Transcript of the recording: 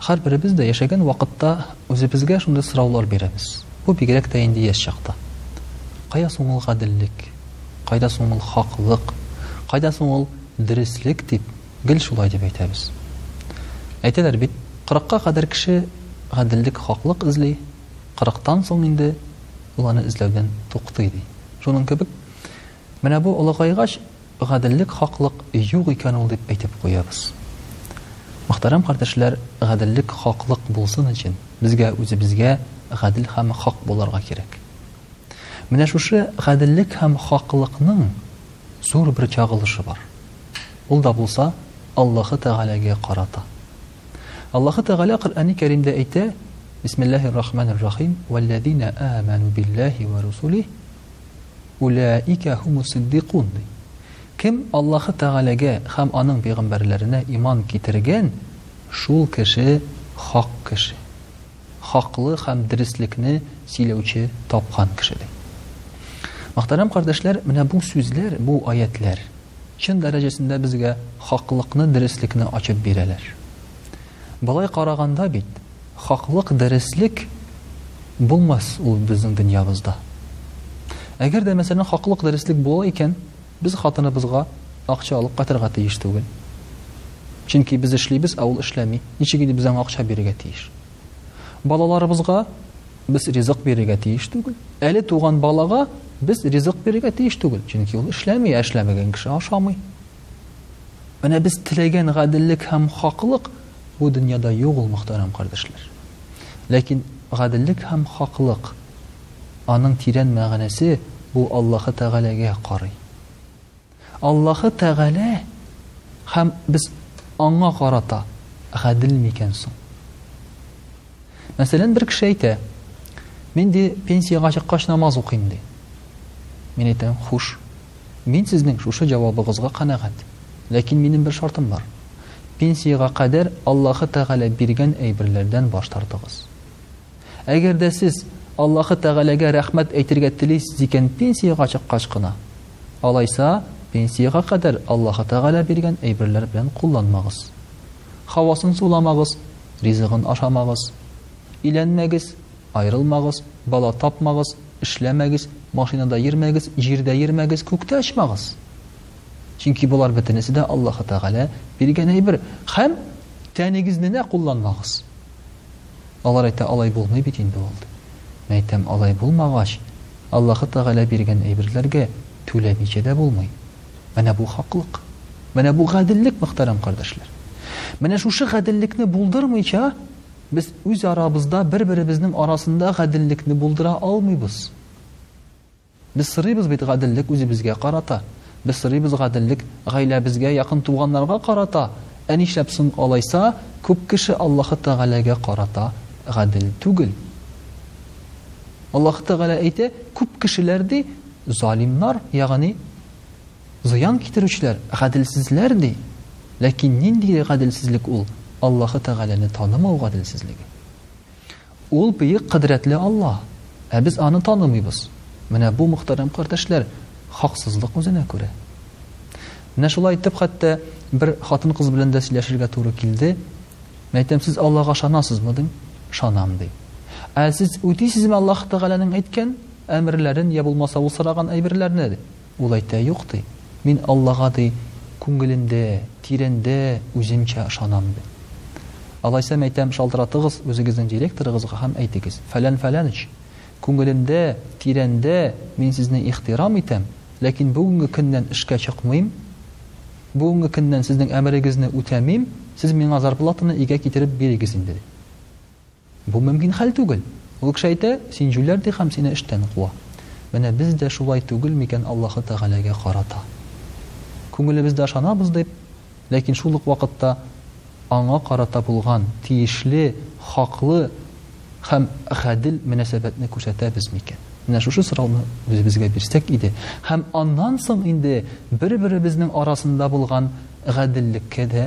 Һәрберебез дә яшәгән вакытта үзебезгә шундый сораулар бирәбез. Бу бигрәк тә инде яшь чакта. Кая соң ул гаделлек? Кайда соң ул хаклык? Кайда соң ул дөреслек дип, гел шулай дип әйтәбез. Әйтәләр бит, кырыкка кадәр кеше гаделлек, хаклык эзли, кырыктан соң инде ул аны эзләүдән туктый, ди. Шуның кебек, Менә бу олыгайгач, гаделлек, хаклык юк икән ул дип әйтеп куябыз. Мөхтәрәм кардәшләр, гаделлек, хаклык булсын өчен, безгә үзебезгә гадел һәм хак булырга кирәк. Менә шушы гаделлек һәм хаклыкның зур бер чагылышы бар. Ул да булса, Аллаһы Тәгаләгә карата. Аллаһы Тәгалә Коръәни Кәримдә әйтә, Бисмиллаһир-рахманир-рахим, Вәлләзина аману биллаһи ва русулиһи Уләика һумус-сиддикун, ди. Кем Аллаһы Тәгаләгә һәм Аның пәйгамбәрләренә иман китергән, шул кеше хак кеше, хаклы һәм дөреслекне сөйләүче тапкан кеше, ди. Мөхтәрәм кардәшләр, менә бу сүзләр, бу аятьләр чын дәрәҗәсендә безгә хаклыкны, дөреслекне ачып бирәләр. Болай караганда бит, Хаклык, дөреслек булмас ул безнең дөньябызда. Әгәр дә, мәсәлән, хаклык, дөреслек була икән, без хатыныбызга акча алып кайтырга тиеш түгел. Чөнки без эшлибез, ә ул эшләми. Ничек инде без аңа акча бирергә тиеш? Балаларыбызга без ризык бирергә тиеш түгел. Әле туган балага без ризык бирергә тиеш түгел, чөнки ул эшләми, ә эшләмәгән кеше ашамый. Менә без теләгән гаделлек һәм хаклык бу дөньяда юк ул, мөхтәрәм кардәшләр. Ләкин гаделлек һәм хаклык, аның тирән мәгънәсе бу Аллаһы Тәгаләгә карый. Аллаһы Тәгалә һәм без аңа карата гадел микән соң? Мәсәлән, бер кеше әйтә, мин ди пенсиягә чыккач намаз укыйм ди. Мин әйтәм, хуш, мин сезнең шушы җавабыгызга канәгать. Ләкин минем бер шартым бар. Пенсиягә кадәр Аллаһы Тәгалә биргән әйберләрдән баш тартыгыз. Әгәр дә сез Аллаһы Тәгаләгә рәхмәт әйтергә телисез икән пенсиягә чыккач кына, алайса пенсиягә кадәр Аллаһы Тәгалә биргән әйберләр белән кулланмагыз. Һавасын суламагыз, Ризыгын ашамагыз. Өйләнмәгез, аерылмагыз, бала тапмагыз, эшләмәгез, машинада йөрмәгез, җирдә йөрмәгез, күктә очмагыз. Чөнки болар бөтенесе дә Аллаһы Тәгалә биргән әйбер. Хәм тәнегезне дә кулланмагыз. Алар әйтә, алай булмый бит инде ул. Мин әйтәм, алай булмагач, Аллаһы Тәгалә биргән әйберләргә түләмичә дә булмый. Менә бу хаклык. Менә бу гаделлек, мөхтәрәм кардәшләр. Менә шушы гаделлекне булдырмыйча, без үз арабызда бер-беребезнең арасында гаделлекне булдыра алмыйбыз. Без сырыйбыз бит гаделлек үзебезгә карата. Без сырыйбыз гаделлек гаиләбезгә, якын туганнарга карата. Ә нишләп соң алайса күп кеше Аллаһы Тәгаләгә карата гадел түгел? Аллаһы Тәгалә әйтә, күп кешеләр ди, Залимнар, ягъни зыян китерүчеләр, гаделсезләр, ди. Ләкин нинди гаделсезлек ул? Аллаһы Тәгаләне танымау гаделсезлеге. Ул, Бөек Кодрәтле Аллаһ, ә без Аны танымыйбыз. Менә бу, мөхтәрәм кардәшләр, хаксызлык үзенә күрә. Менә шулай итеп, хәтта бер хатын-кыз белән дә сөйләшергә туры килде. Мин әйтәм, Сез Аллага ышанасызмы? дим. Ышанам, ди. Ә сез үтисезме Аллаһы Тәгаләнең әйткән? Әмерләрен йә булмаса ул сораган әйберләрне, дип. Ул әйтә, Юк, ди, мин Аллага, ди, күңелемдә, тирәндә үземчә ышанам, ди. Алайса, мәйтәм, шалтыратыгыз үзегезнең директорыгызга һәм әйтегез, Фәлән-фәләнч, күңелемдә, тирәндә мин сезне ихтирам итәм, ләкин бүгенге көннән эшкә чыкмыйм, бүгенге көннән сезнең әмерегезне үтәмим, сез миңа зарплатаны игә китереп бирегез инде, дип. Бу мөмкин хәл түгел. Ул кеше әйтә, Син җүләр, ди һәм сине эштән куа. Менә без дә шулай түгел микән Аллаһы Тәгаләгә карата? Күңелебездә ышанабыз дип, ләкин шул ук вакытта Аңа карата булган тиешле, хаклы һәм гадел мөнәсәбәтне күрсәтәбез микән? Менә шушы сорауны үзебезгә бирсәк иде һәм аннан соң инде бер-беребезнең арасында булган гаделлеккә дә